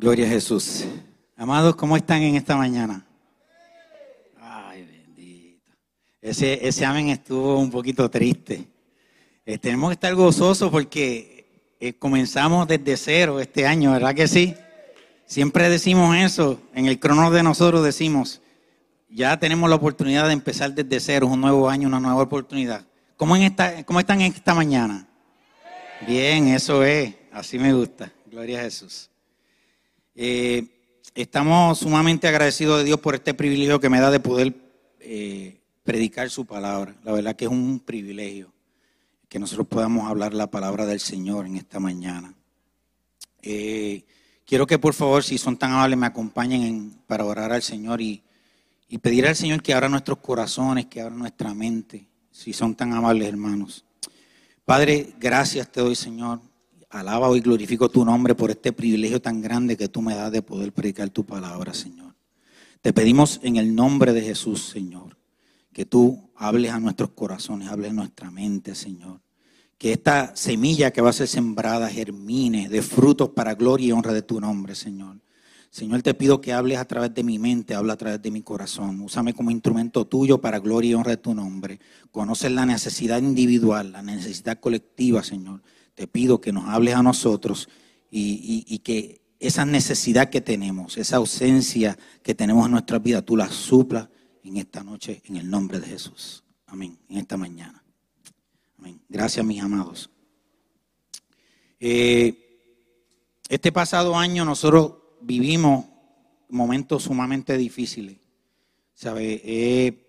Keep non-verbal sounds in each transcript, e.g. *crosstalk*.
Gloria a Jesús. Amados, ¿cómo están en esta mañana? Ay, bendito. Ese, ese amén estuvo un poquito triste. Eh, tenemos que estar gozosos porque eh, comenzamos desde cero este año, ¿verdad que sí? Siempre decimos eso. En el crono de nosotros decimos, ya tenemos la oportunidad de empezar desde cero, un nuevo año, una nueva oportunidad. ¿Cómo, en esta, cómo están en esta mañana? Bien, eso es. Así me gusta. Gloria a Jesús. Eh, estamos sumamente agradecidos de Dios por este privilegio que me da de poder eh, predicar su palabra. La verdad que es un privilegio que nosotros podamos hablar la palabra del Señor en esta mañana. Eh, quiero que por favor, si son tan amables, me acompañen para orar al Señor y pedir al Señor que abra nuestros corazones, que abra nuestra mente, si son tan amables hermanos. Padre, gracias te doy, Señor, alaba y glorifico tu nombre por este privilegio tan grande que tú me das de poder predicar tu palabra, Señor. Te pedimos en el nombre de Jesús, Señor, que tú hables a nuestros corazones, hables a nuestra mente, Señor. Que esta semilla que va a ser sembrada germine de frutos para gloria y honra de tu nombre, Señor. Señor, te pido que hables a través de mi mente, habla a través de mi corazón. Úsame como instrumento tuyo para gloria y honra de tu nombre. Conoces la necesidad individual, la necesidad colectiva, Señor te pido que nos hables a nosotros y, que esa necesidad que tenemos, esa ausencia que tenemos en nuestra vida, tú la suplas en esta noche en el nombre de Jesús. Amén. En esta mañana. Amén. Gracias, mis amados. Eh, este pasado año nosotros vivimos momentos sumamente difíciles, ¿sabe? Eh,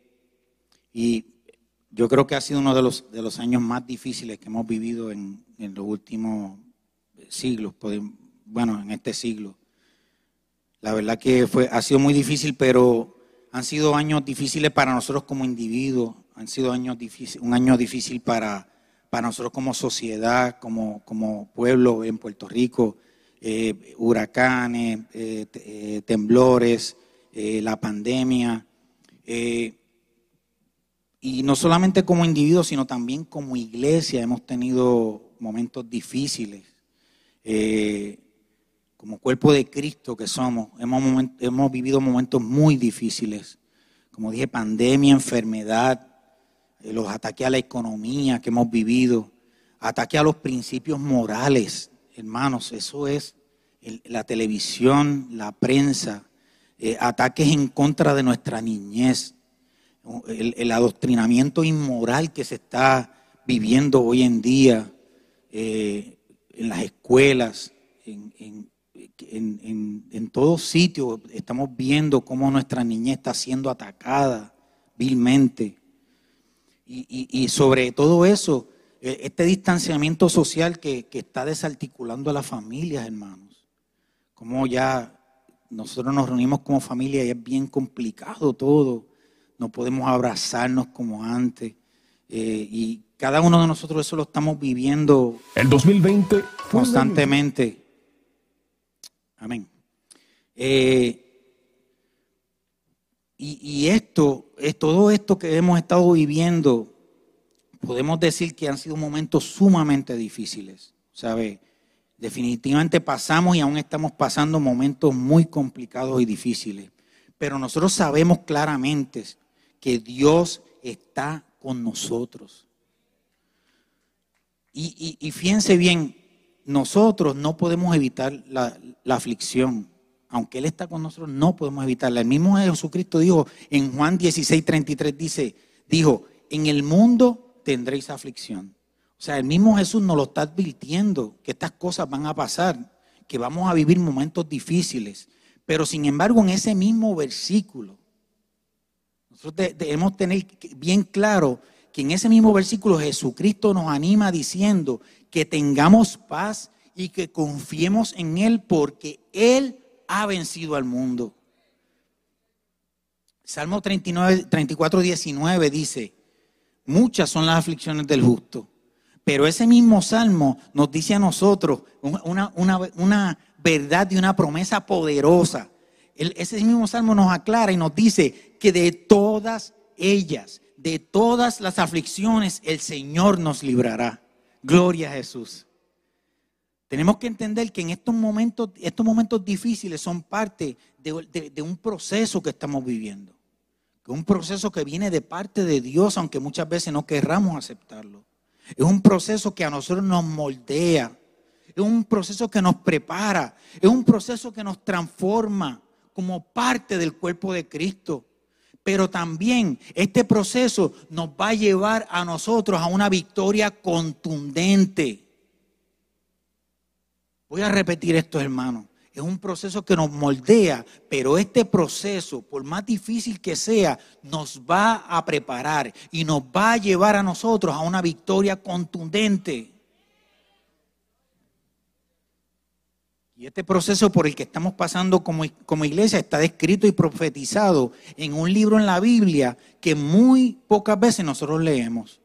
y yo creo que ha sido uno de los, de los años más difíciles que hemos vivido en, en los últimos siglos, bueno, en este siglo. La verdad que fue, ha sido muy difícil, pero han sido años difíciles para nosotros como individuos, han sido años difíciles, un año difícil para, para nosotros como sociedad, como, como pueblo en Puerto Rico, eh, huracanes, eh, eh, temblores, la pandemia. Y no solamente como individuos, sino también como iglesia hemos tenido momentos difíciles. Eh, como cuerpo de Cristo que somos, hemos, hemos vivido momentos muy difíciles. Como dije, pandemia, enfermedad, eh, los ataques a la economía que hemos vivido, ataques a los principios morales, hermanos, eso es la televisión, la prensa, eh, ataques en contra de nuestra niñez, el, adoctrinamiento inmoral que se está viviendo hoy en día, eh, en las escuelas, en, en, en, todos sitios estamos viendo cómo nuestra niñez está siendo atacada vilmente. Y, sobre todo eso, eh, este distanciamiento social que, que, está desarticulando a las familias, hermanos. Como ya nosotros nos reunimos como familia y es bien complicado todo. No podemos abrazarnos como antes. Eh, y cada uno de nosotros eso lo estamos viviendo. El 2020 constantemente. Amén. Eh, y, esto, es todo esto que hemos estado viviendo, podemos decir que han sido momentos sumamente difíciles. ¿Sabe? Definitivamente pasamos y aún estamos pasando momentos muy complicados y difíciles. Pero nosotros sabemos claramente que Dios está con nosotros. Y, fíjense bien, nosotros no podemos evitar la, aflicción. Aunque Él está con nosotros, no podemos evitarla. El mismo Jesucristo dijo en Juan 16, 33, dice, dijo, en el mundo tendréis aflicción. O sea, el mismo Jesús nos lo está advirtiendo que estas cosas van a pasar, que vamos a vivir momentos difíciles. Pero sin embargo, en ese mismo versículo, debemos tener bien claro que en ese mismo versículo Jesucristo nos anima diciendo que tengamos paz y que confiemos en Él porque Él ha vencido al mundo. Salmo 39, 34, 19 dice, muchas son las aflicciones del justo, pero ese mismo salmo nos dice a nosotros una, una verdad y una promesa poderosa. Ese mismo salmo nos aclara y nos dice que de todas ellas, de todas las aflicciones el Señor nos librará. Gloria a Jesús. Tenemos que entender que en estos momentos, estos momentos difíciles son parte de, de un proceso que estamos viviendo. Que un proceso que viene de parte de Dios, aunque muchas veces no querramos aceptarlo. Es un proceso que a nosotros nos moldea. Es un proceso que nos prepara. Es un proceso que nos transforma como parte del cuerpo de Cristo. Pero también este proceso nos va a llevar a nosotros a una victoria contundente. Voy a repetir esto, hermano. Es un proceso que nos moldea, pero este proceso, por más difícil que sea, nos va a preparar y nos va a llevar a nosotros a una victoria contundente. Y este proceso por el que estamos pasando como, como, iglesia está descrito y profetizado en un libro en la Biblia que muy pocas veces nosotros leemos.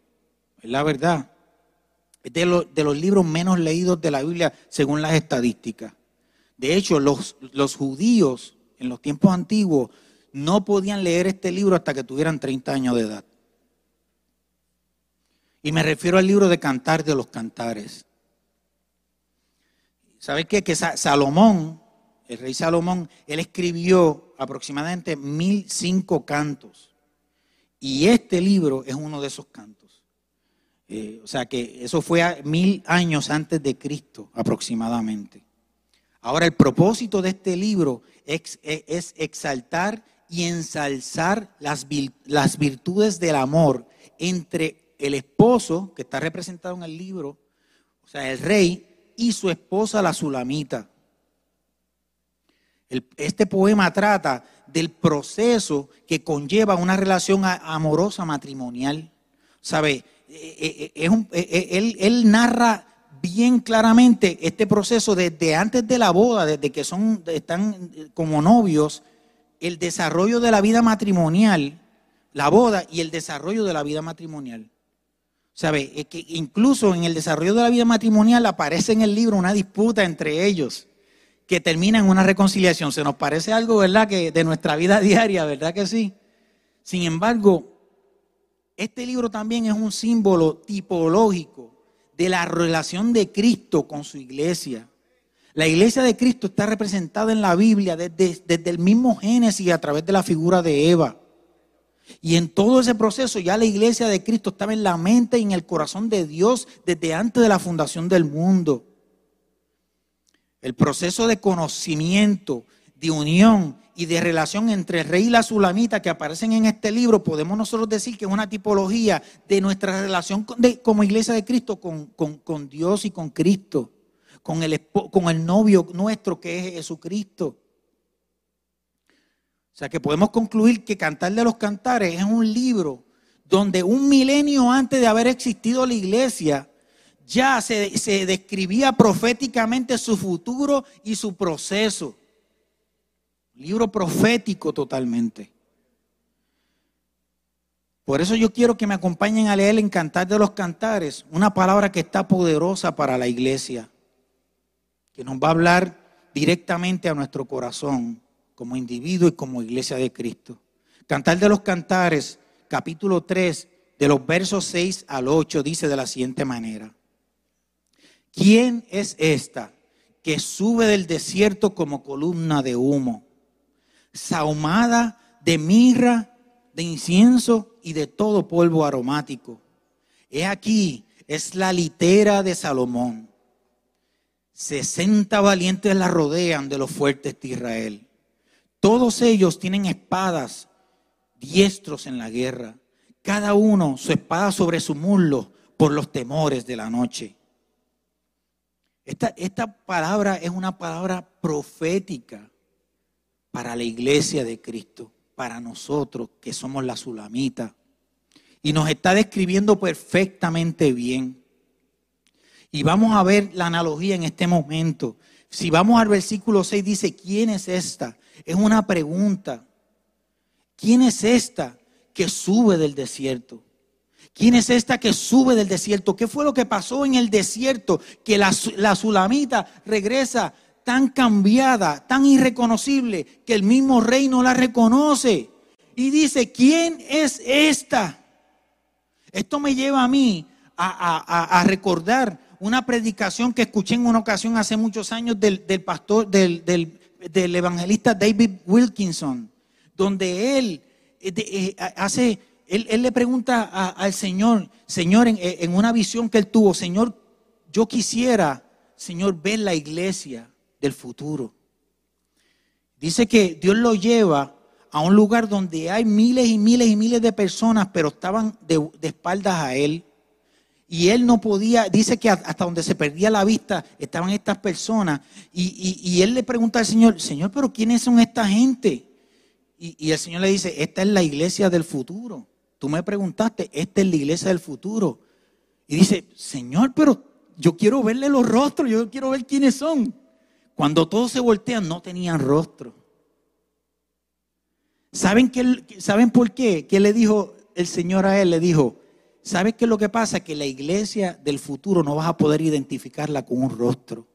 Es la verdad. Es de, de los libros menos leídos de la Biblia según las estadísticas. De hecho, los, los judíos en los tiempos antiguos no podían leer este libro hasta que tuvieran 30 años de edad. Y me refiero al libro de Cantar de los Cantares. ¿Sabes qué? Que Salomón, el rey Salomón, él escribió aproximadamente mil cinco cantos. Y este libro es uno de esos cantos. Eh, o sea que eso fue mil años antes de Cristo aproximadamente. Ahora, el propósito de este libro es, es exaltar y ensalzar las, las virtudes del amor entre el esposo, que está representado en el libro, o sea, el rey, y su esposa la Sulamita. este poema trata del proceso que conlleva una relación amorosa matrimonial. ¿Sabe? Eh, eh, eh, él, él, narra bien claramente este proceso desde antes de la boda, desde que son, están como novios, el desarrollo de la vida matrimonial, la boda y el desarrollo de la vida matrimonial. ¿Sabe? que incluso en el desarrollo de la vida matrimonial aparece en el libro una disputa entre ellos que termina en una reconciliación. Se nos parece algo, ¿verdad? Que de nuestra vida *laughs* diaria, ¿verdad que sí? Sin embargo, este libro también es un símbolo tipológico de la relación de Cristo con su iglesia. La iglesia de Cristo está representada en la Biblia desde el mismo Génesis a través de la figura de Eva. Y en todo ese proceso ya la iglesia de Cristo estaba en la mente y en el corazón de Dios desde antes de la fundación del mundo. El proceso de conocimiento, de unión y de relación entre el rey y la sulamita que aparecen en este libro, podemos nosotros decir que es una tipología de nuestra relación como iglesia de Cristo con, con, Dios y con Cristo, con el, con el novio nuestro que es Jesucristo. O sea que podemos concluir que Cantar de los Cantares es un libro donde un milenio antes de haber existido la iglesia, ya se, describía proféticamente su futuro y su proceso. Libro profético totalmente. Por eso yo quiero que me acompañen a leer en Cantar de los Cantares, una palabra que está poderosa para la iglesia, que nos va a hablar directamente a nuestro corazón como individuo y como iglesia de Cristo. Cantar de los Cantares, capítulo 3, de los versos 6 al 8, dice de la siguiente manera. ¿Quién es esta que sube del desierto como columna de humo, sahumada de mirra, de incienso y de todo polvo aromático? He aquí, es la litera de Salomón. Sesenta valientes la rodean de los fuertes de Israel. Todos ellos tienen espadas, diestros en la guerra, cada uno su espada sobre su muslo por los temores de la noche. Esta, esta palabra es una palabra profética para la iglesia de Cristo, para nosotros que somos la sulamita. Y nos está describiendo perfectamente bien. Y vamos a ver la analogía en este momento. Si vamos al versículo 6, dice, ¿quién es esta? Es una pregunta. ¿Quién es esta que sube del desierto? ¿Quién es esta que sube del desierto? ¿Qué fue lo que pasó en el desierto? Que la, la sulamita regresa tan cambiada, tan irreconocible, que el mismo rey no la reconoce. Y dice, ¿quién es esta? Esto me lleva a mí a, a recordar una predicación que escuché en una ocasión hace muchos años del, pastor, del, evangelista David Wilkinson, donde él eh, eh, hace, él, le pregunta al Señor, Señor, en, en una visión que él tuvo, Señor, yo quisiera, Señor, ver la iglesia del futuro. Dice que Dios lo lleva a un lugar donde hay miles y miles y miles de personas, pero estaban de, espaldas a él. Y él no podía, dice que hasta donde se perdía la vista estaban estas personas. Y, él le pregunta al Señor, Señor, pero ¿quiénes son esta gente? Y, y, el Señor le dice, esta es la iglesia del futuro. Tú me preguntaste, esta es la iglesia del futuro. Y dice, Señor, pero yo quiero verle los rostros, yo quiero ver quiénes son. Cuando todos se voltean, no tenían rostro. ¿Saben, qué, ¿Saben por qué? ¿Qué le dijo el Señor a él? Le dijo, ¿sabes qué es lo que pasa? Que la iglesia del futuro no vas a poder identificarla con un rostro.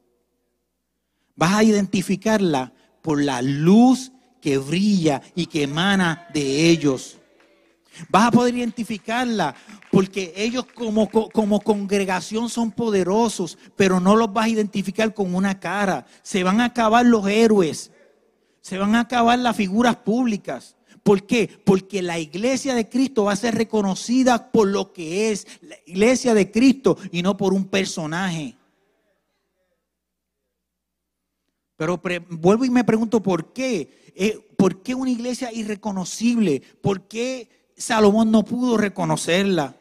Vas a identificarla por la luz que brilla y que emana de ellos. Vas a poder identificarla porque ellos como, como congregación son poderosos, pero no los vas a identificar con una cara. Se van a acabar los héroes se van a acabar las figuras públicas. ¿Por qué? Porque la iglesia de Cristo va a ser reconocida por lo que es la iglesia de Cristo y no por un personaje. Pero vuelvo y me pregunto por qué. Eh, ¿Por qué una iglesia irreconocible? ¿Por qué Salomón no pudo reconocerla?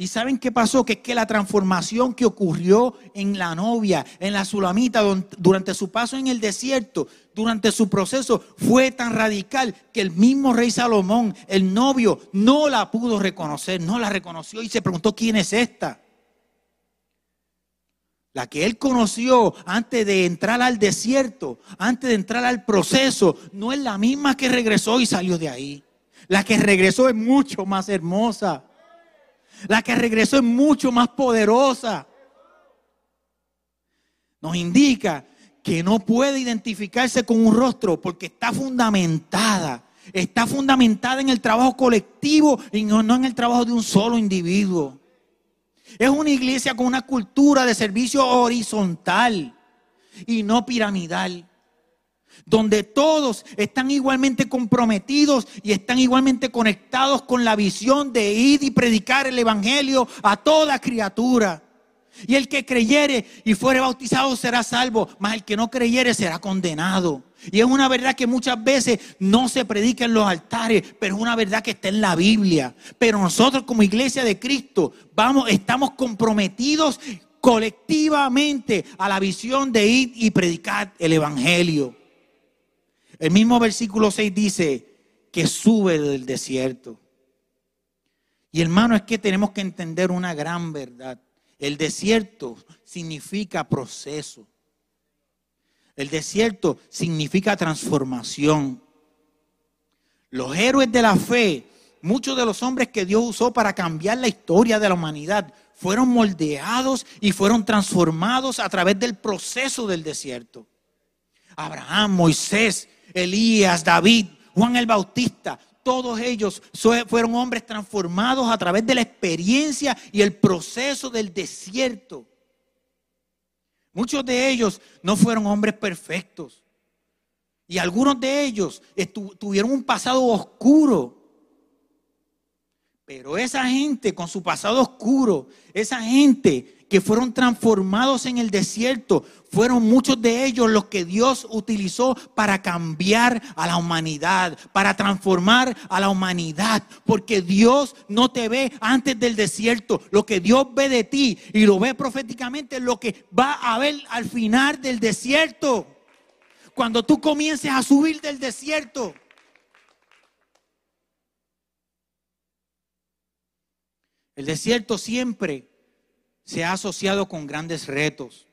¿Y saben qué pasó? Que es que la transformación que ocurrió en la novia, en la sulamita, durante su paso en el desierto, durante su proceso, fue tan radical que el mismo rey Salomón, el novio, no la pudo reconocer, no la reconoció y se preguntó quién es esta. La que él conoció antes de entrar al desierto, antes de entrar al proceso, no es la misma que regresó y salió de ahí. La que regresó es mucho más hermosa la que regresó es mucho más poderosa. Nos indica que no puede identificarse con un rostro porque está fundamentada. Está fundamentada en el trabajo colectivo y no, en el trabajo de un solo individuo. Es una iglesia con una cultura de servicio horizontal y no piramidal donde todos están igualmente comprometidos y están igualmente conectados con la visión de ir y predicar el Evangelio a toda criatura. Y el que creyere y fuere bautizado será salvo, mas el que no creyere será condenado. Y es una verdad que muchas veces no se predica en los altares, pero es una verdad que está en la Biblia. Pero nosotros como iglesia de Cristo vamos, estamos comprometidos colectivamente a la visión de ir y predicar el Evangelio. El mismo versículo 6 dice que sube del desierto. Y hermano, es que tenemos que entender una gran verdad. El desierto significa proceso. El desierto significa transformación. Los héroes de la fe, muchos de los hombres que Dios usó para cambiar la historia de la humanidad, fueron moldeados y fueron transformados a través del proceso del desierto. Abraham, Moisés, Elías, David, Juan el Bautista, todos ellos fueron hombres transformados a través de la experiencia y el proceso del desierto. Muchos de ellos no fueron hombres perfectos. Y algunos de ellos tuvieron un pasado oscuro. Pero esa gente con su pasado oscuro, esa gente que fueron transformados en el desierto, fueron muchos de ellos los que Dios utilizó para cambiar a la humanidad, para transformar a la humanidad, porque Dios no te ve antes del desierto, lo que Dios ve de ti y lo ve proféticamente lo que va a ver al final del desierto. Cuando tú comiences a subir del desierto. El desierto siempre se ha asociado con grandes retos,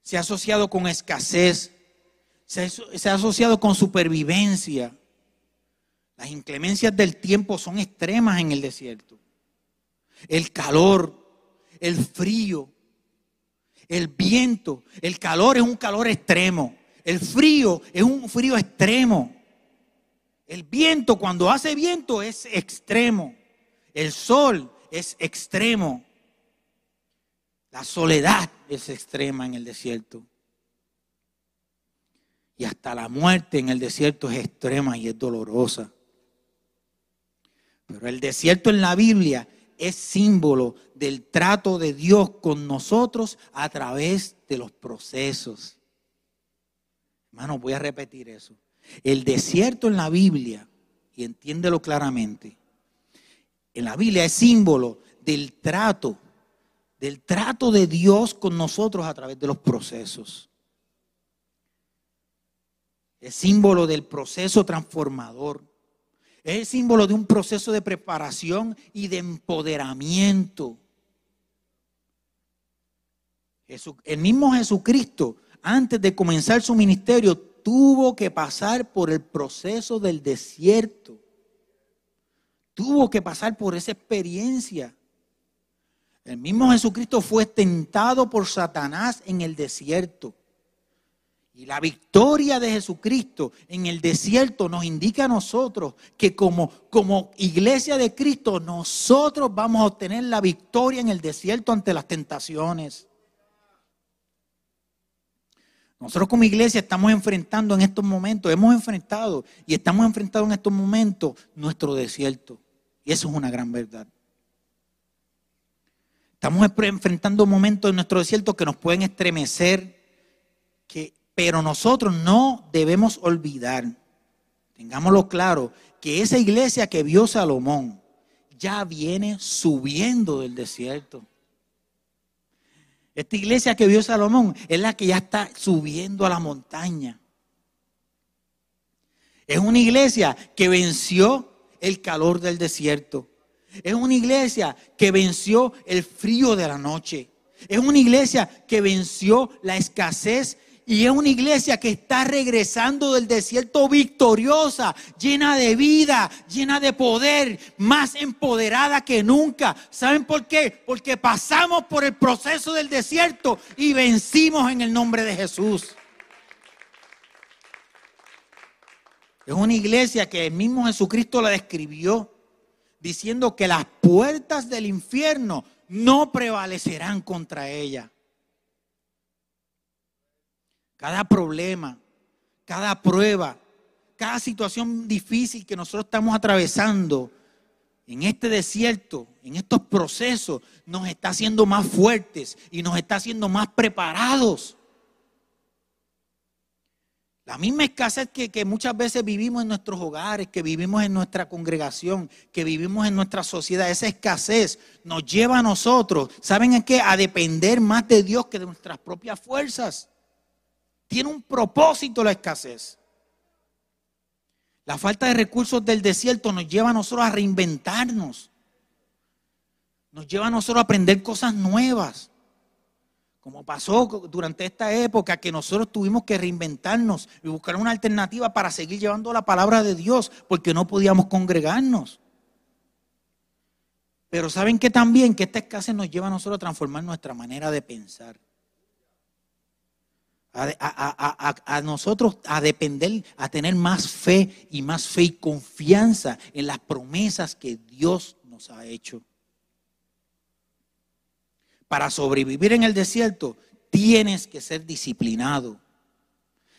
se ha asociado con escasez, se ha, asociado con supervivencia. Las inclemencias del tiempo son extremas en el desierto. El calor, el frío, el viento. El calor es un calor extremo. El frío es un frío extremo. El viento, cuando hace viento, es extremo. El sol es extremo. La soledad es extrema en el desierto. Y hasta la muerte en el desierto es extrema y es dolorosa. Pero el desierto en la Biblia es símbolo del trato de Dios con nosotros a través de los procesos. Hermano, voy a repetir eso. El desierto en la Biblia, y entiéndelo claramente, en la Biblia es símbolo del trato, del trato de Dios con nosotros a través de los procesos. Es símbolo del proceso transformador. Es el símbolo de un proceso de preparación y de empoderamiento. el mismo Jesucristo, antes de comenzar su ministerio, tuvo que pasar por el proceso del desierto. Tuvo que pasar por esa experiencia. El mismo Jesucristo fue tentado por Satanás en el desierto. Y la victoria de Jesucristo en el desierto nos indica a nosotros que como, como iglesia de Cristo nosotros vamos a obtener la victoria en el desierto ante las tentaciones. Nosotros como iglesia estamos enfrentando en estos momentos, hemos enfrentado y estamos enfrentando en estos momentos nuestro desierto. Y eso es una gran verdad. Estamos enfrentando momentos en nuestro desierto que nos pueden estremecer, que pero nosotros no debemos olvidar, tengámoslo claro, que esa iglesia que vio Salomón ya viene subiendo del desierto. Esta iglesia que vio Salomón es la que ya está subiendo a la montaña. Es una iglesia que venció el calor del desierto. Es una iglesia que venció el frío de la noche. Es una iglesia que venció la escasez y es una iglesia que está regresando del desierto victoriosa, llena de vida, llena de poder, más empoderada que nunca. ¿Saben por qué? Porque pasamos por el proceso del desierto y vencimos en el nombre de Jesús. Es una iglesia que el mismo Jesucristo la describió diciendo que las puertas del infierno no prevalecerán contra ella cada problema, cada prueba, cada situación difícil que nosotros estamos atravesando en este desierto, en estos procesos, nos está haciendo más fuertes y nos está haciendo más preparados. La misma escasez que, muchas veces vivimos en nuestros hogares, que vivimos en nuestra congregación, que vivimos en nuestra sociedad, esa escasez nos lleva a nosotros, ¿saben en qué? A depender más de Dios que de nuestras propias fuerzas. Tiene un propósito la escasez. La falta de recursos del desierto nos lleva a nosotros a reinventarnos. Nos lleva a nosotros a aprender cosas nuevas. Como pasó durante esta época que nosotros tuvimos que reinventarnos y buscar una alternativa para seguir llevando la palabra de Dios porque no podíamos congregarnos. Pero saben que también que esta escasez nos lleva a nosotros a transformar nuestra manera de pensar a, nosotros a depender, a tener más fe y más fe y confianza en las promesas que Dios nos ha hecho. Para sobrevivir en el desierto tienes que ser disciplinado.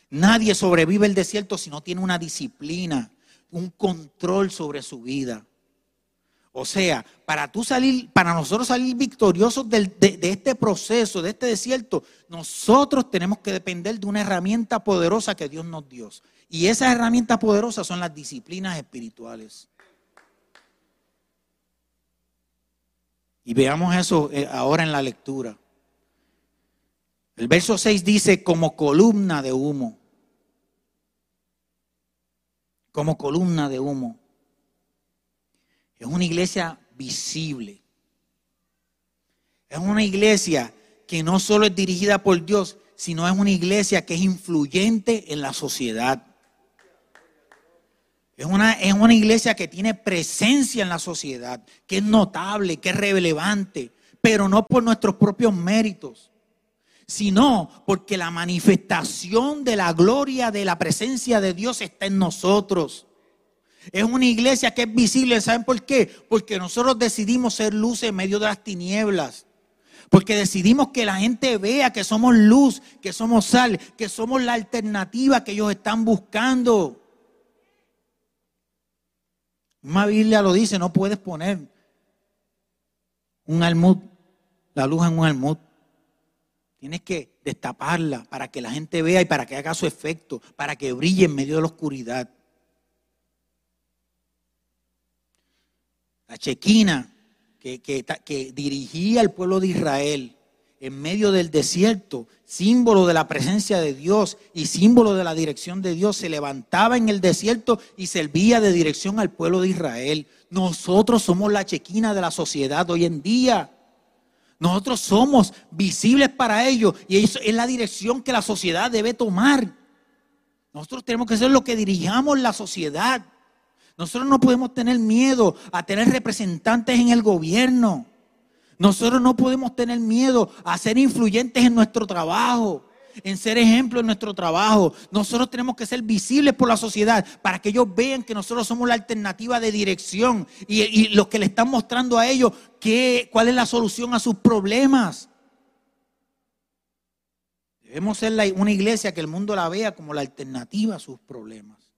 Nadie sobrevive el desierto si no tiene una disciplina, un control sobre su vida. O sea, para tú salir, para nosotros salir victoriosos de, de, este proceso, de este desierto, nosotros tenemos que depender de una herramienta poderosa que Dios nos dio. Y esas herramientas poderosas son las disciplinas espirituales. Y veamos eso eh, ahora en la lectura. El verso 6 dice, como columna de humo. Como columna de humo. Es una iglesia visible. Es una iglesia que no solo es dirigida por Dios, sino es una iglesia que es influyente en la sociedad. Es una, es una iglesia que tiene presencia en la sociedad, que es notable, que es relevante, pero no por nuestros propios méritos, sino porque la manifestación de la gloria de la presencia de Dios está en nosotros. Es una iglesia que es visible. ¿Saben por qué? Porque nosotros decidimos ser luz en medio de las tinieblas. Porque decidimos que la gente vea que somos luz, que somos sal, que somos la alternativa que ellos están buscando. Una Biblia lo dice, no puedes poner un almud, la luz en un almud. Tienes que destaparla para que la gente vea y para que haga su efecto, para que brille en medio de la oscuridad. La chequina que, que, dirigía al pueblo de Israel en medio del desierto, símbolo de la presencia de Dios y símbolo de la dirección de Dios, se levantaba en el desierto y servía de dirección al pueblo de Israel. Nosotros somos la chequina de la sociedad hoy en día. Nosotros somos visibles para ellos y eso es la dirección que la sociedad debe tomar. Nosotros tenemos que ser lo que dirijamos la sociedad. Nosotros no podemos tener miedo a tener representantes en el gobierno. Nosotros no podemos tener miedo a ser influyentes en nuestro trabajo, en ser ejemplo en nuestro trabajo. Nosotros tenemos que ser visibles por la sociedad para que ellos vean que nosotros somos la alternativa de dirección y, los que le están mostrando a ellos qué, cuál es la solución a sus problemas. Debemos ser una iglesia que el mundo la vea como la alternativa a sus problemas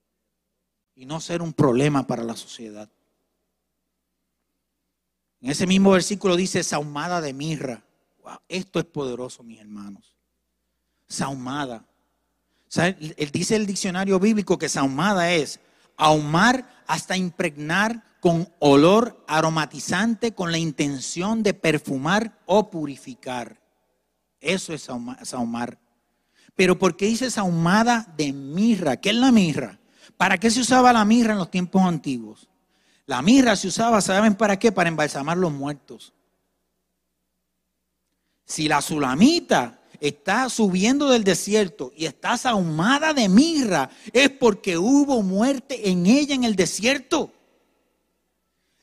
y no ser un problema para la sociedad. En ese mismo versículo dice saumada de mirra. esto es poderoso, mis hermanos. Saumada. Él dice el diccionario bíblico que saumada es ahumar hasta impregnar con olor aromatizante con la intención de perfumar o purificar. Eso es saumar. Pero ¿por qué dice saumada de mirra? ¿Qué es la mirra? ¿Para qué se usaba la mirra en los tiempos antiguos? La mirra se usaba, ¿saben para qué? Para embalsamar los muertos. Si la sulamita está subiendo del desierto y está sahumada de mirra, es porque hubo muerte en ella en el desierto.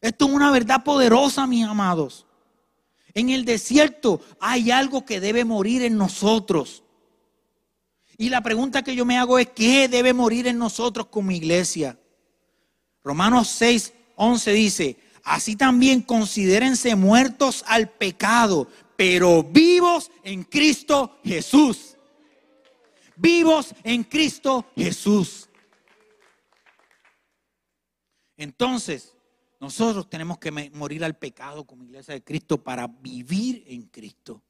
Esto es una verdad poderosa, mis amados. En el desierto hay algo que debe morir en nosotros. Y la pregunta que yo me hago es, ¿qué debe morir en nosotros como iglesia? Romanos 6, 11 dice, así también considérense muertos al pecado, pero vivos en Cristo Jesús. Vivos en Cristo Jesús. Entonces, nosotros tenemos que morir al pecado como iglesia de Cristo para vivir en Cristo.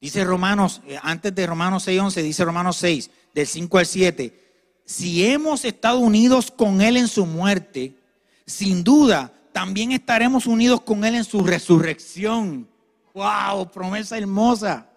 Dice Romanos, eh, antes de Romanos 6.11, dice Romanos 6, del 5 al 7, si hemos estado unidos con Él en su muerte, sin duda también estaremos unidos con Él en su resurrección. ¡Wow! Promesa hermosa.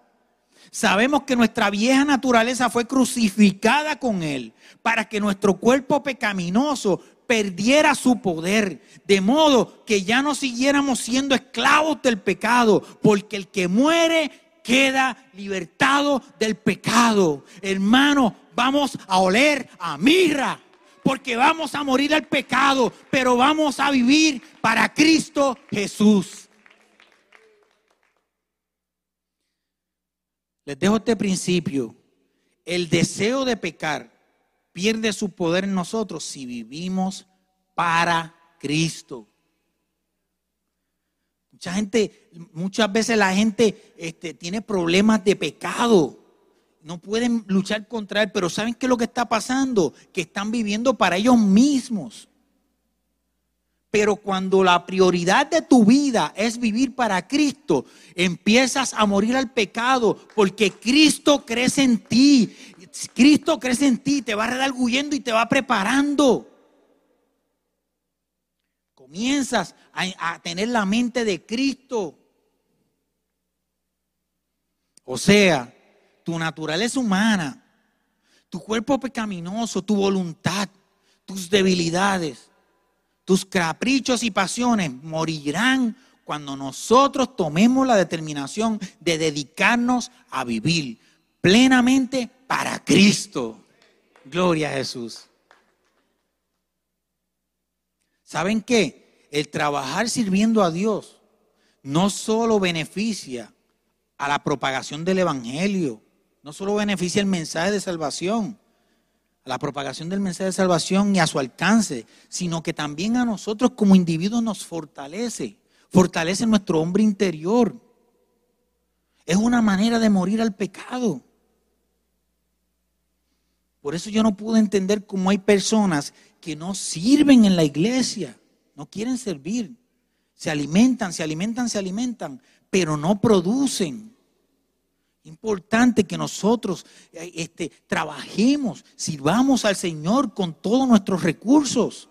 Sabemos que nuestra vieja naturaleza fue crucificada con Él para que nuestro cuerpo pecaminoso perdiera su poder, de modo que ya no siguiéramos siendo esclavos del pecado, porque el que muere queda libertado del pecado. Hermano, vamos a oler a mirra, porque vamos a morir al pecado, pero vamos a vivir para Cristo Jesús. Les dejo este principio. El deseo de pecar pierde su poder en nosotros si vivimos para Cristo. Mucha gente, muchas veces la gente este, tiene problemas de pecado. No pueden luchar contra él, pero ¿saben qué es lo que está pasando? Que están viviendo para ellos mismos. Pero cuando la prioridad de tu vida es vivir para Cristo, empiezas a morir al pecado porque Cristo crece en ti. Cristo crece en ti, te va redarguyendo y te va preparando comienzas a, tener la mente de Cristo. O sea, tu naturaleza humana, tu cuerpo pecaminoso, tu voluntad, tus debilidades, tus caprichos y pasiones morirán cuando nosotros tomemos la determinación de dedicarnos a vivir plenamente para Cristo. Gloria a Jesús. ¿Saben qué? El trabajar sirviendo a Dios no solo beneficia a la propagación del Evangelio, no solo beneficia el mensaje de salvación, a la propagación del mensaje de salvación y a su alcance, sino que también a nosotros como individuos nos fortalece, fortalece nuestro hombre interior. Es una manera de morir al pecado. Por eso yo no pude entender cómo hay personas que no sirven en la iglesia, no quieren servir. Se alimentan, se alimentan, se alimentan, pero no producen. Importante que nosotros eh, este, trabajemos, sirvamos al Señor con todos nuestros recursos.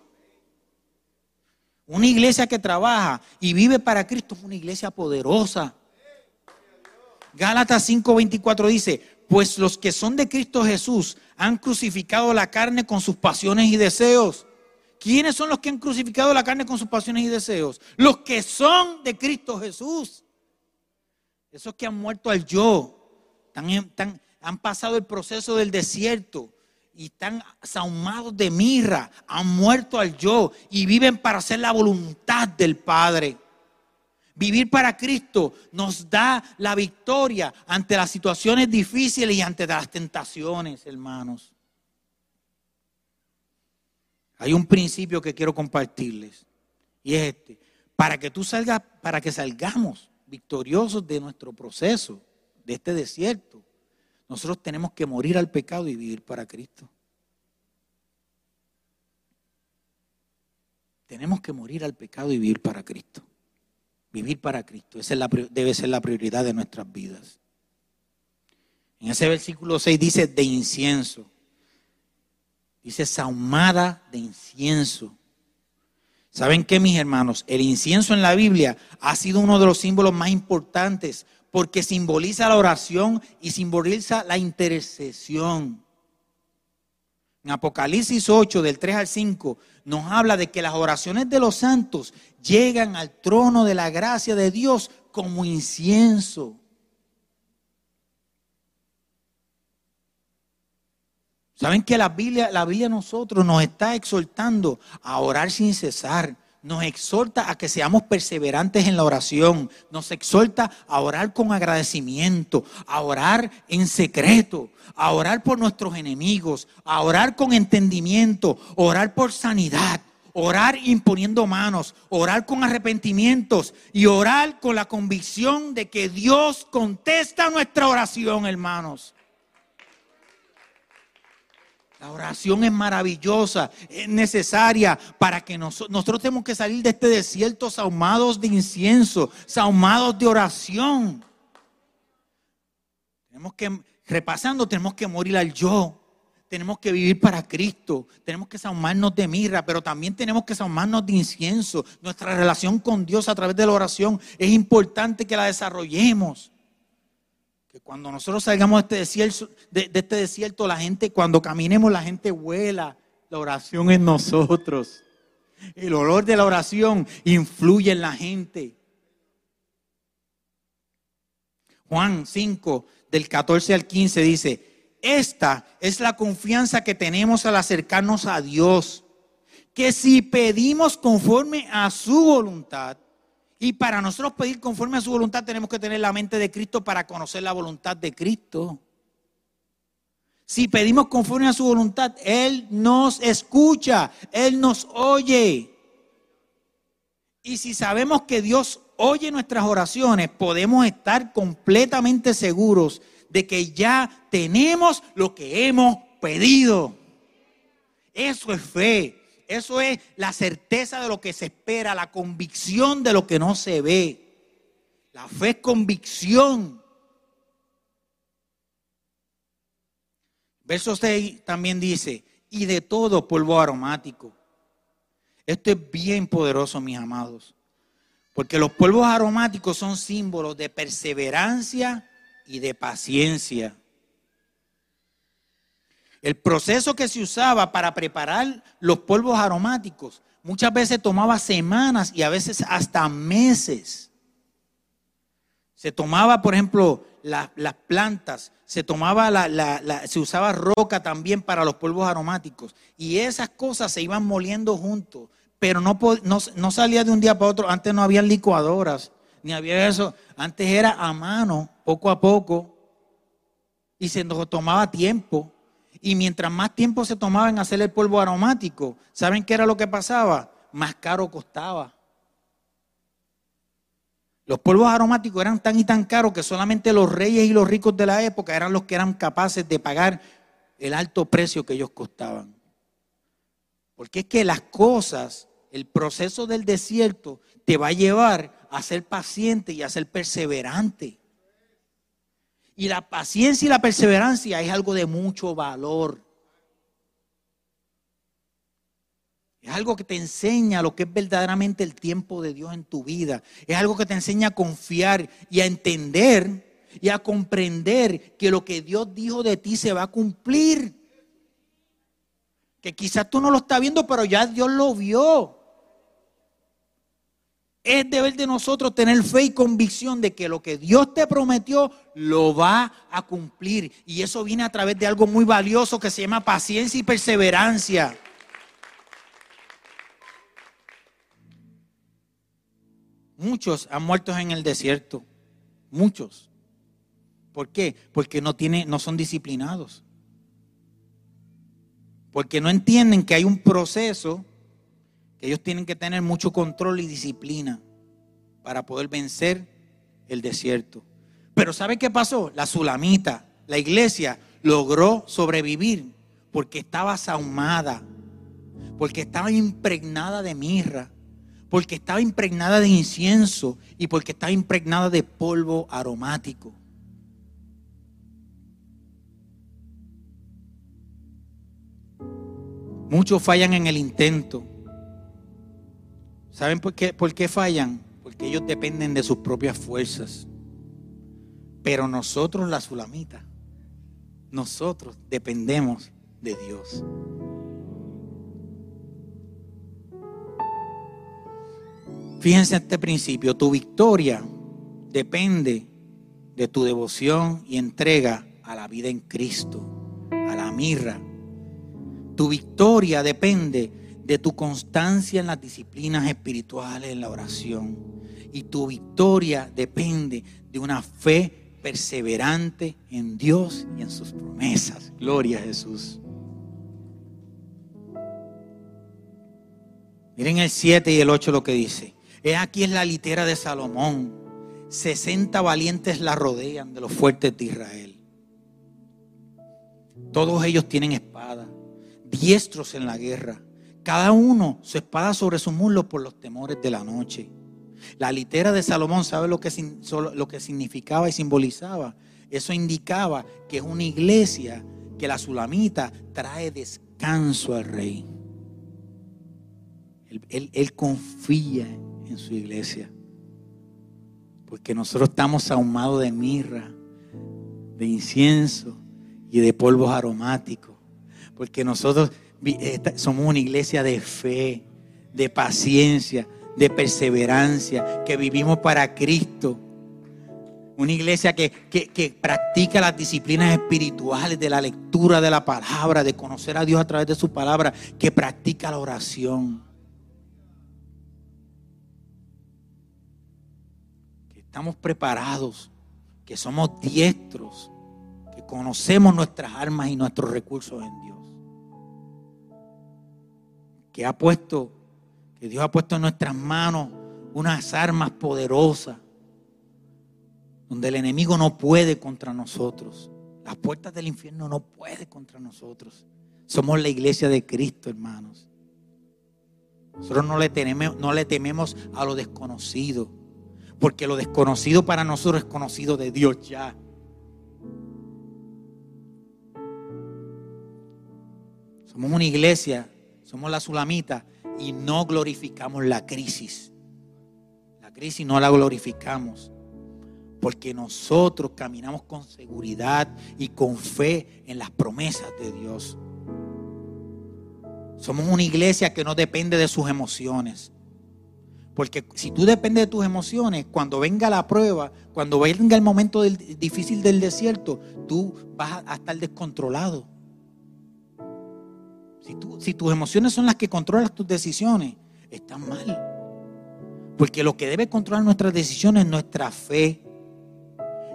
Una iglesia que trabaja y vive para Cristo es una iglesia poderosa. Gálatas 5:24 dice, pues los que son de Cristo Jesús han crucificado la carne con sus pasiones y deseos. ¿Quiénes son los que han crucificado la carne con sus pasiones y deseos? Los que son de Cristo Jesús. Esos que han muerto al yo, han pasado el proceso del desierto y están sahumados de mirra, han muerto al yo y viven para hacer la voluntad del Padre. Vivir para Cristo nos da la victoria ante las situaciones difíciles y ante las tentaciones, hermanos. Hay un principio que quiero compartirles y es este. Para que tú salgas, para que salgamos victoriosos de nuestro proceso, de este desierto, nosotros tenemos que morir al pecado y vivir para Cristo. Tenemos que morir al pecado y vivir para Cristo. Vivir para Cristo. Esa debe ser la prioridad de nuestras vidas. En ese versículo 6 dice de incienso. Dice sahumada de incienso. ¿Saben qué, mis hermanos? El incienso en la Biblia ha sido uno de los símbolos más importantes porque simboliza la oración y simboliza la intercesión. En Apocalipsis 8, del 3 al 5, nos habla de que las oraciones de los santos llegan al trono de la gracia de Dios como incienso. ¿Saben que la Biblia, la Biblia nosotros nos está exhortando a orar sin cesar? Nos exhorta a que seamos perseverantes en la oración, nos exhorta a orar con agradecimiento, a orar en secreto, a orar por nuestros enemigos, a orar con entendimiento, orar por sanidad, orar imponiendo manos, orar con arrepentimientos y orar con la convicción de que Dios contesta nuestra oración, hermanos. La oración es maravillosa, es necesaria para que nosotros tenemos que salir de este desierto sahumados de incienso, sahumados de oración. Tenemos que, repasando, tenemos que morir al yo. Tenemos que vivir para Cristo. Tenemos que saumarnos de mirra, pero también tenemos que saumarnos de incienso. Nuestra relación con Dios a través de la oración es importante que la desarrollemos cuando nosotros salgamos de este desierto, de, este desierto, la gente, cuando caminemos, la gente vuela. La oración en nosotros. El olor de la oración influye en la gente. Juan 5, del 14 al 15 dice, esta es la confianza que tenemos al acercarnos a Dios, que si pedimos conforme a su voluntad, y para nosotros pedir conforme a su voluntad tenemos que tener la mente de Cristo para conocer la voluntad de Cristo. Si pedimos conforme a su voluntad, Él nos escucha, Él nos oye. Y si sabemos que Dios oye nuestras oraciones, podemos estar completamente seguros de que ya tenemos lo que hemos pedido. Eso es fe. Eso es la certeza de lo que se espera, la convicción de lo que no se ve. La fe es convicción. Verso 6 también dice, y de todo polvo aromático. Esto es bien poderoso, mis amados, porque los polvos aromáticos son símbolos de perseverancia y de paciencia. El proceso que se usaba para preparar los polvos aromáticos muchas veces tomaba semanas y a veces hasta meses. Se tomaba, por ejemplo, las plantas, se tomaba la, se usaba roca también para los polvos aromáticos y esas cosas se iban moliendo juntos, pero no, no, no salía de un día para otro. Antes no había licuadoras, ni había eso. Antes era a mano, poco a poco, y se tomaba tiempo. Y mientras más tiempo se tomaba en hacer el polvo aromático, ¿saben qué era lo que pasaba? Más caro costaba. Los polvos aromáticos eran tan y tan caros que solamente los reyes y los ricos de la época eran los que eran capaces de pagar el alto precio que ellos costaban. Porque es que las cosas, el proceso del desierto te va a llevar a ser paciente y a ser perseverante. Y la paciencia y la perseverancia es algo de mucho valor. Es algo que te enseña lo que es verdaderamente el tiempo de Dios en tu vida. Es algo que te enseña a confiar y a entender y a comprender que lo que Dios dijo de ti se va a cumplir. Que quizás tú no lo estás viendo, pero ya Dios lo vio. Es deber de nosotros tener fe y convicción de que lo que Dios te prometió lo va a cumplir. Y eso viene a través de algo muy valioso que se llama paciencia y perseverancia. Muchos han muerto en el desierto. Muchos. ¿Por qué? Porque no, tiene, no son disciplinados. Porque no entienden que hay un proceso que ellos tienen que tener mucho control y disciplina para poder vencer el desierto. Pero ¿sabe qué pasó? La sulamita, la iglesia, logró sobrevivir porque estaba sahumada, porque estaba impregnada de mirra, porque estaba impregnada de incienso y porque estaba impregnada de polvo aromático. Muchos fallan en el intento. ¿Saben por qué, por qué fallan? Porque ellos dependen de sus propias fuerzas. Pero nosotros, la sulamita, nosotros dependemos de Dios. Fíjense este principio, tu victoria depende de tu devoción y entrega a la vida en Cristo, a la mirra. Tu victoria depende de tu constancia en las disciplinas espirituales, en la oración. Y tu victoria depende de una fe perseverante en Dios y en sus promesas. Gloria a Jesús. Miren el 7 y el 8 lo que dice. He aquí es la litera de Salomón. 60 valientes la rodean de los fuertes de Israel. Todos ellos tienen espada, diestros en la guerra. Cada uno su espada sobre su muslo por los temores de la noche. La litera de Salomón, ¿sabe lo que, lo que significaba y simbolizaba? Eso indicaba que es una iglesia que la sulamita trae descanso al rey. Él, él confía en su iglesia. Porque nosotros estamos ahumados de mirra, de incienso y de polvos aromáticos. Porque nosotros somos una iglesia de fe, de paciencia, de perseverancia, que vivimos para Cristo. Una iglesia que, que, practica las disciplinas espirituales de la lectura de la palabra, de conocer a Dios a través de su palabra, que practica la oración. estamos preparados, que somos diestros, que conocemos nuestras armas y nuestros recursos en Dios. Que ha puesto, que Dios ha puesto en nuestras manos unas armas poderosas, donde el enemigo no puede contra nosotros. Las puertas del infierno no pueden contra nosotros. Somos la iglesia de Cristo, hermanos. Nosotros no le no le tememos a lo desconocido. Porque lo desconocido para nosotros es conocido de Dios ya. Somos una iglesia, somos la sulamita y no glorificamos la crisis. La crisis no la glorificamos porque nosotros caminamos con seguridad y con fe en las promesas de Dios. Somos una iglesia que no depende de sus emociones. Porque si tú dependes de tus emociones, cuando venga la prueba, cuando venga el momento difícil del desierto, tú vas a estar descontrolado. Si, tus emociones son las que controlan tus decisiones, están mal. Porque lo que debe controlar nuestras decisiones es nuestra fe.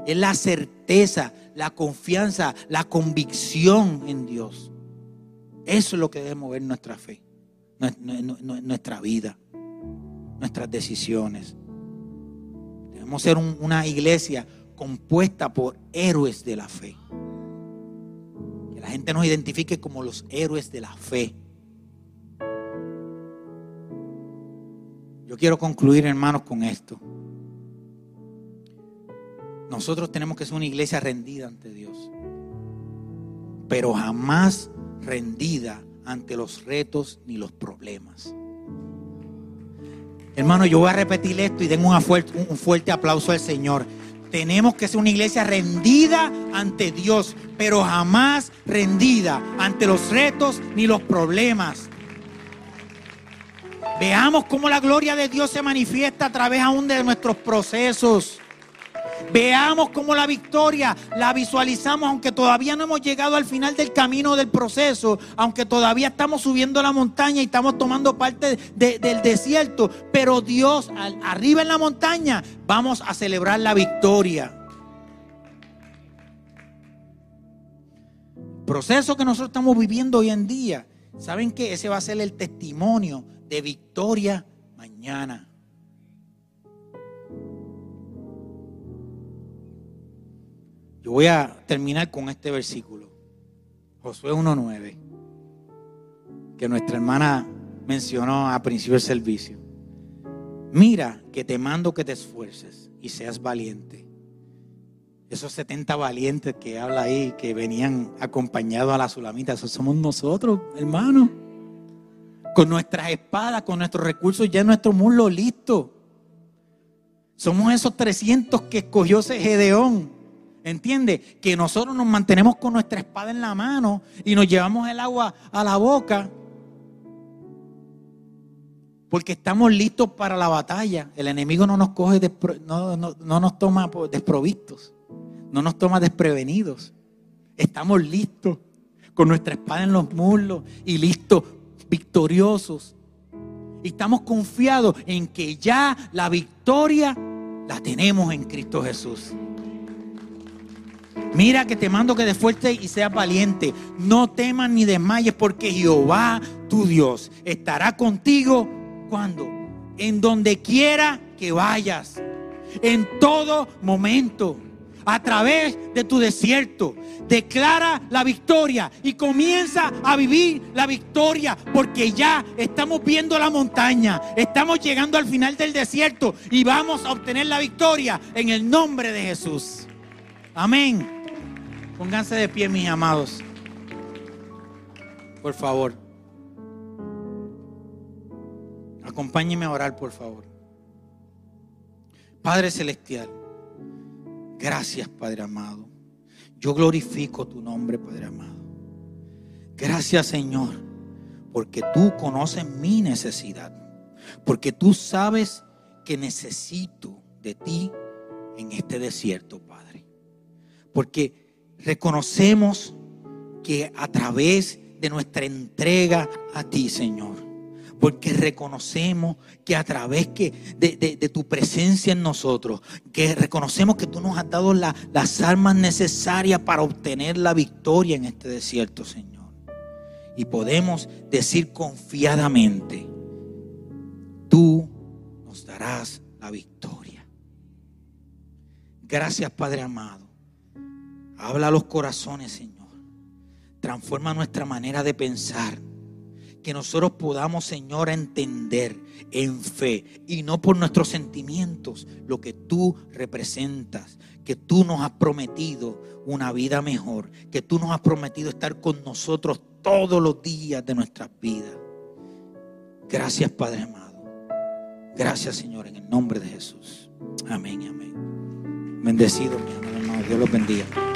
Es la certeza, la confianza, la convicción en Dios. Eso es lo que debe mover nuestra fe, nuestra vida nuestras decisiones. Queremos ser una iglesia compuesta por héroes de la fe. La gente nos identifique como los héroes de la fe. Yo quiero concluir, hermanos, con esto. Nosotros tenemos que ser una iglesia rendida ante Dios, pero jamás rendida ante los retos ni los problemas. Hermano, yo voy a repetir esto y den un fuerte aplauso al Señor. Tenemos que ser una iglesia rendida ante Dios, pero jamás rendida ante los retos ni los problemas. Veamos cómo la gloria de Dios se manifiesta a través aún de nuestros procesos. Veamos cómo la victoria la visualizamos, aunque todavía no hemos llegado al final del camino del proceso, aunque todavía estamos subiendo la montaña y estamos tomando parte del desierto, pero Dios arriba en la montaña vamos a celebrar la victoria. proceso que nosotros estamos viviendo hoy en día, ¿saben que Ese va a ser el testimonio de victoria mañana. Yo voy a terminar con este versículo. Josué 1.9, que nuestra hermana mencionó a principio del servicio. Mira que te mando que te esfuerces y seas valiente. Esos 70 valientes que habla ahí, que venían acompañados a la sulamita, esos somos nosotros, hermanos con nuestras espadas, con nuestros recursos, ya nuestro muslo listo. Somos esos 300 que escogió ese Gedeón. ¿Entiende? Que nosotros nos mantenemos con nuestra espada en la mano y nos llevamos el agua a la boca. Porque estamos listos para la batalla. El enemigo no nos coge, no, no nos toma desprovistos. No nos toma desprevenidos. Estamos listos con nuestra espada en los muslos y listos victoriosos. Y estamos confiados en que ya la victoria la tenemos en Cristo Jesús. Mira que te mando que de fuerte y seas valiente. No temas ni desmayes porque Jehová, tu Dios, estará contigo cuando, en donde quiera que vayas, en todo momento a través de tu desierto. Declara la victoria y comienza a vivir la victoria porque ya estamos viendo la montaña, estamos llegando al final del desierto y vamos a obtener la victoria en el nombre de Jesús. Amén. Pónganse de pie, mis amados. Por favor. Acompáñenme a orar, por favor. Padre Celestial. Gracias, Padre amado. Yo glorifico tu nombre, Padre amado. Gracias, Señor, porque tú conoces mi necesidad. Porque tú sabes que necesito de ti en este desierto, Padre. Porque reconocemos que a través de nuestra entrega a ti, Señor, porque reconocemos que a través que de, tu presencia en nosotros, que reconocemos que tú nos has dado las armas necesarias para obtener la victoria en este desierto, Señor. Y podemos decir confiadamente, tú nos darás la victoria. Gracias, Padre amado. Habla a los corazones, Señor. Transforma nuestra manera de pensar que nosotros podamos, Señor, entender en fe y no por nuestros sentimientos lo que tú representas, que tú nos has prometido una vida mejor, que tú nos has prometido estar con nosotros todos los días de nuestras vidas. Gracias, Padre amado. Gracias, Señor, en el nombre de Jesús. Amén amén. Bendecido, mi hermano. Dios los bendiga.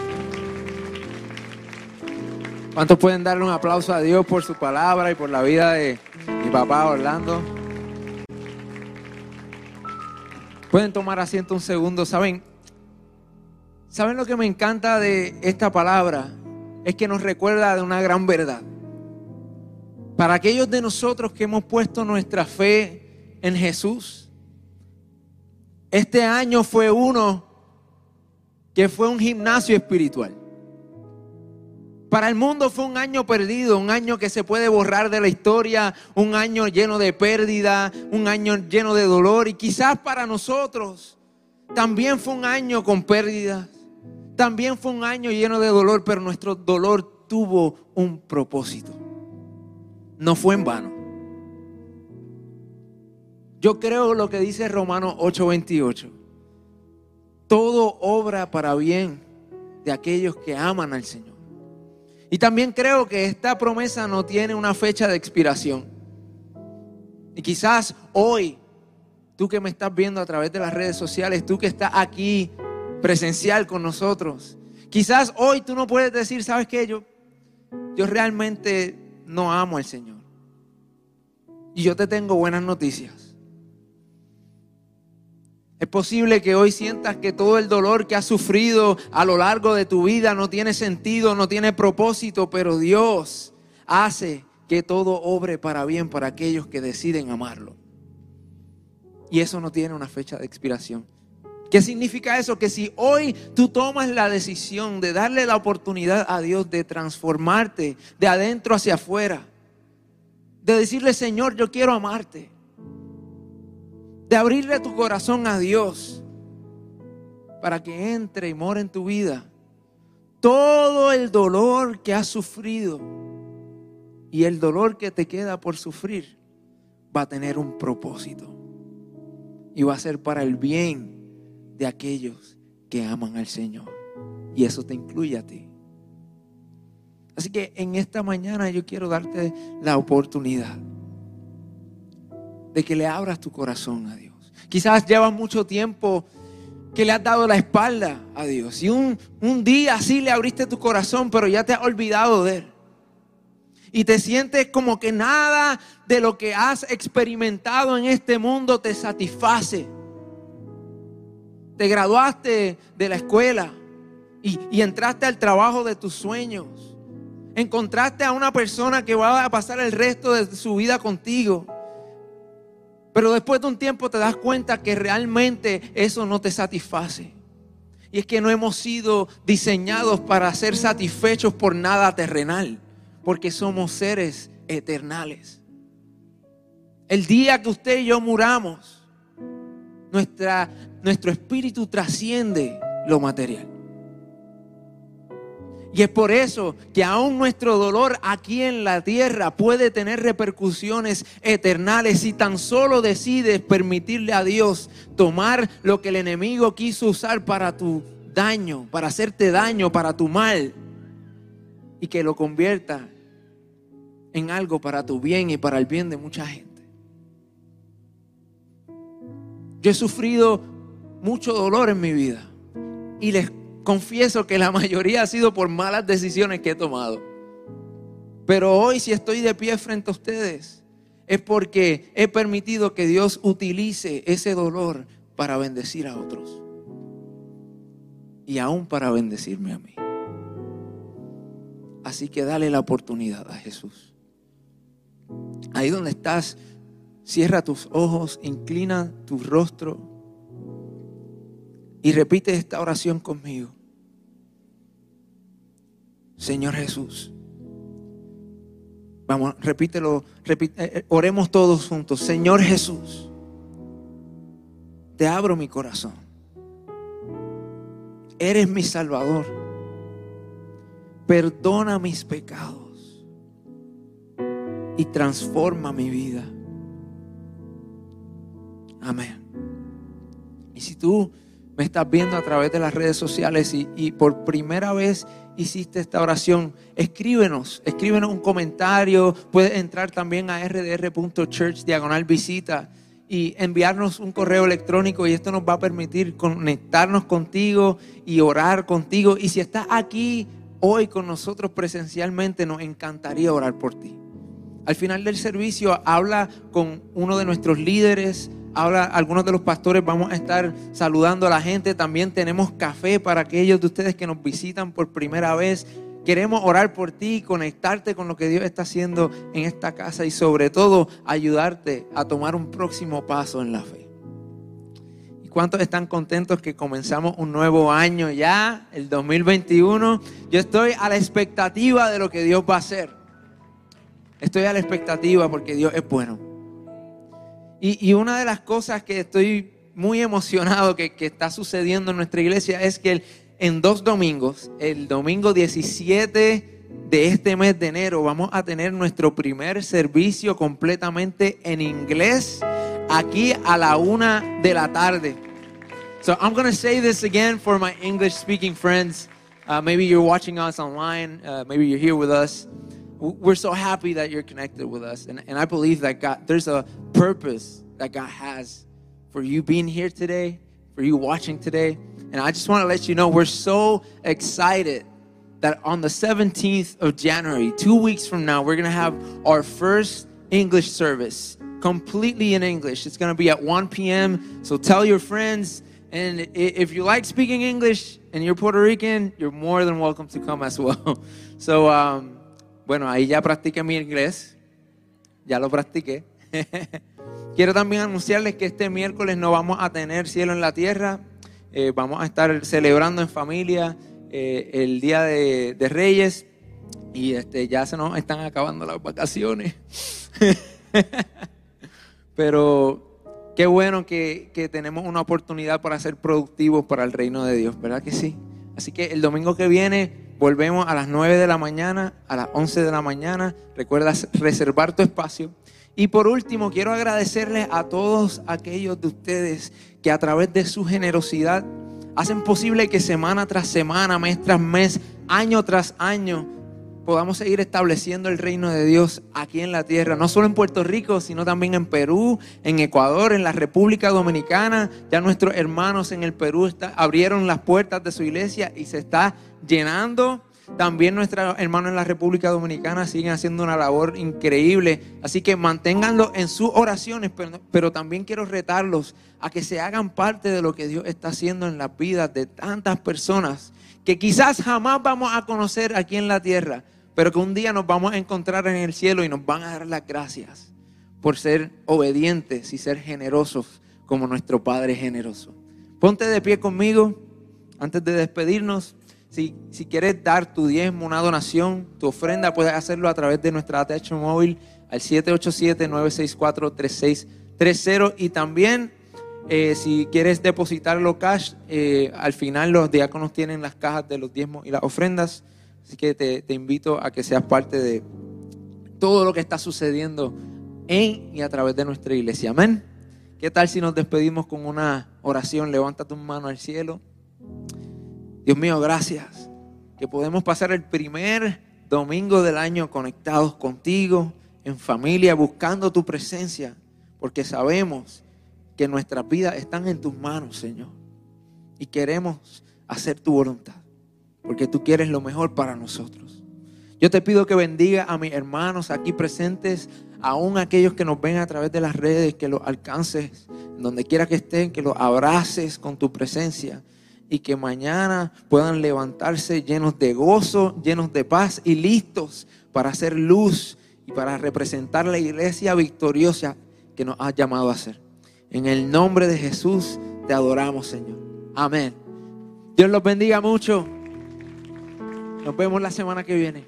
¿Cuántos pueden darle un aplauso a Dios por su palabra y por la vida de mi papá Orlando? Pueden tomar asiento un segundo. ¿Saben? ¿Saben lo que me encanta de esta palabra? Es que nos recuerda de una gran verdad. Para aquellos de nosotros que hemos puesto nuestra fe en Jesús, este año fue uno que fue un gimnasio espiritual. Para el mundo fue un año perdido, un año que se puede borrar de la historia, un año lleno de pérdida, un año lleno de dolor. Y quizás para nosotros También fue un año con pérdidas. También fue un año lleno de dolor, pero nuestro dolor tuvo un propósito. No fue en vano. Yo creo lo que dice Romanos 8:28. Todo obra para bien de aquellos que aman al Señor. Y también creo que esta promesa no tiene una fecha de expiración. Y quizás hoy, tú que me estás viendo a través de las redes sociales, tú que estás aquí presencial con nosotros, quizás hoy tú no puedes decir, ¿sabes qué? Yo, yo realmente no amo al Señor. Y yo te tengo buenas noticias. Es posible que hoy sientas que todo el dolor que has sufrido a lo largo de tu vida no tiene sentido, no tiene propósito, pero Dios hace que todo obre para bien para aquellos que deciden amarlo. Y eso no tiene una fecha de expiración. ¿Qué significa eso? Que si hoy tú tomas la decisión de darle la oportunidad a Dios de transformarte de adentro hacia afuera, de decirle, Señor, yo quiero amarte, de abrirle tu corazón a Dios para que entre y more en tu vida todo el dolor que has sufrido y el dolor que te queda por sufrir va a tener un propósito y va a ser para el bien de aquellos que aman al Señor. Y eso te incluye a ti. Así que en esta mañana yo quiero darte la oportunidad de que le abras tu corazón a Dios. Quizás llevas mucho tiempo que le has dado la espalda a Dios. Y un, un día sí le abriste tu corazón, pero ya te has olvidado de Él. Y te sientes como que nada de lo que has experimentado en este mundo te satisface. Te graduaste de la escuela y, y entraste al trabajo de tus sueños. Encontraste a una persona que va a pasar el resto de su vida contigo. Pero después de un tiempo te das cuenta que realmente eso no te satisface. Y es que no hemos sido diseñados para ser satisfechos por nada terrenal, porque somos seres eternales. El día que usted y yo muramos, nuestra, nuestro espíritu trasciende lo material. Y es por eso que aún nuestro dolor aquí en la tierra puede tener repercusiones eternales si tan solo decides permitirle a Dios tomar lo que el enemigo quiso usar para tu daño, para hacerte daño, para tu mal, y que lo convierta en algo para tu bien y para el bien de mucha gente. Yo he sufrido mucho dolor en mi vida y les confieso que la mayoría ha sido por malas decisiones que he tomado. Pero hoy si estoy de pie frente a ustedes es porque he permitido que Dios utilice ese dolor para bendecir a otros. Y aún para bendecirme a mí. Así que dale la oportunidad a Jesús. Ahí donde estás, cierra tus ojos, inclina tu rostro y repite esta oración conmigo. Señor Jesús. Vamos, repítelo, eh, eh, oremos todos juntos. Señor Jesús, te abro mi corazón. Eres mi Salvador. Perdona mis pecados y transforma mi vida. Amén. Y si tú me estás viendo a través de las redes sociales y, por primera vez hiciste esta oración, escríbenos, escríbenos un comentario, puedes entrar también a rdr.church diagonal visita y enviarnos un correo electrónico y esto nos va a permitir conectarnos contigo y orar contigo. Y si estás aquí hoy con nosotros presencialmente, nos encantaría orar por ti. Al final del servicio habla con uno de nuestros líderes, Ahora algunos de los pastores vamos a estar saludando a la gente. También tenemos café para aquellos de ustedes que nos visitan por primera vez. Queremos orar por ti, conectarte con lo que Dios está haciendo en esta casa y sobre todo ayudarte a tomar un próximo paso en la fe. ¿Y cuántos están contentos que comenzamos un nuevo año ya, el 2021? Yo estoy a la expectativa de lo que Dios va a hacer. Estoy a la expectativa porque Dios es bueno. Y, una de las cosas que estoy muy emocionado que, está sucediendo en nuestra iglesia es que en dos domingos, el domingo 17 de este mes de enero, vamos a tener nuestro primer servicio completamente en inglés aquí a la una de la tarde. So I'm going to say this again for my English speaking friends. Uh, maybe you're watching us online, uh, maybe you're here with us. We're so happy that you're connected with us. And, and I believe that God, there's a purpose that God has for you being here today, for you watching today. And I just want to let you know we're so excited that on the 17th of January, two weeks from now, we're going to have our first English service completely in English. It's going to be at 1 p.m. So tell your friends. And if you like speaking English and you're Puerto Rican, you're more than welcome to come as well. *laughs* So, um, bueno, ahí ya practiqué mi inglés. Ya lo practiqué. *laughs* Quiero también anunciarles que este miércoles no vamos a tener cielo en la tierra. Eh, vamos a estar celebrando en familia eh, el Día de, de, Reyes y este, ya se nos están acabando las vacaciones. *laughs* Pero qué bueno que, que, tenemos una oportunidad para ser productivos para el reino de Dios, ¿verdad que sí? Así que el domingo que viene volvemos a las 9 de la mañana, a las 11 de la mañana. Recuerda reservar tu espacio. Y por último, quiero agradecerles a todos aquellos de ustedes que a través de su generosidad hacen posible que semana tras semana, mes tras mes, año tras año, podamos seguir estableciendo el reino de Dios aquí en la tierra, no solo en Puerto Rico, sino también en Perú, en Ecuador, en la República Dominicana. Ya nuestros hermanos en el Perú abrieron las puertas de su iglesia y se está llenando. También nuestros hermanos en la República Dominicana siguen haciendo una labor increíble. Así que manténganlo en sus oraciones, pero, pero, también quiero retarlos a que se hagan parte de lo que Dios está haciendo en las vidas de tantas personas que quizás jamás vamos a conocer aquí en la tierra, pero que un día nos vamos a encontrar en el cielo y nos van a dar las gracias por ser obedientes y ser generosos como nuestro Padre generoso. Ponte de pie conmigo antes de despedirnos. Si, si quieres dar tu diezmo, una donación, tu ofrenda, puedes hacerlo a través de nuestra ATH móvil al 787-964-3630 y también eh, si quieres depositarlo cash, eh, al final los diáconos tienen las cajas de los diezmos y las ofrendas. Así que te, invito a que seas parte de todo lo que está sucediendo en y a través de nuestra iglesia. Amén. ¿Qué tal si nos despedimos con una oración? Levanta tu mano al cielo. Dios mío, gracias. Que podemos pasar el primer domingo del año conectados contigo, en familia, buscando tu presencia, porque sabemos que nuestras vidas están en tus manos, Señor. Y queremos hacer tu voluntad porque tú quieres lo mejor para nosotros. Yo te pido que bendiga a mis hermanos aquí presentes, aún aquellos que nos ven a través de las redes, que los alcances donde quiera que estén, que los abraces con tu presencia y que mañana puedan levantarse llenos de gozo, llenos de paz y listos para hacer luz y para representar la iglesia victoriosa que nos has llamado a ser. En el nombre de Jesús te adoramos, Señor. Amén. Dios los bendiga mucho. Nos vemos la semana que viene.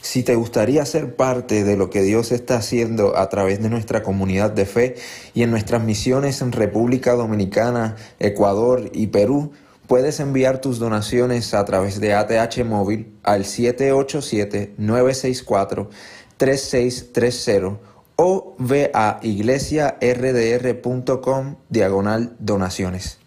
Si te gustaría ser parte de lo que Dios está haciendo a través de nuestra comunidad de fe y en nuestras misiones en República Dominicana, Ecuador y Perú, puedes enviar tus donaciones a través de ATH Móvil al 787-964-3630 o ve a iglesiardr.com diagonal donaciones.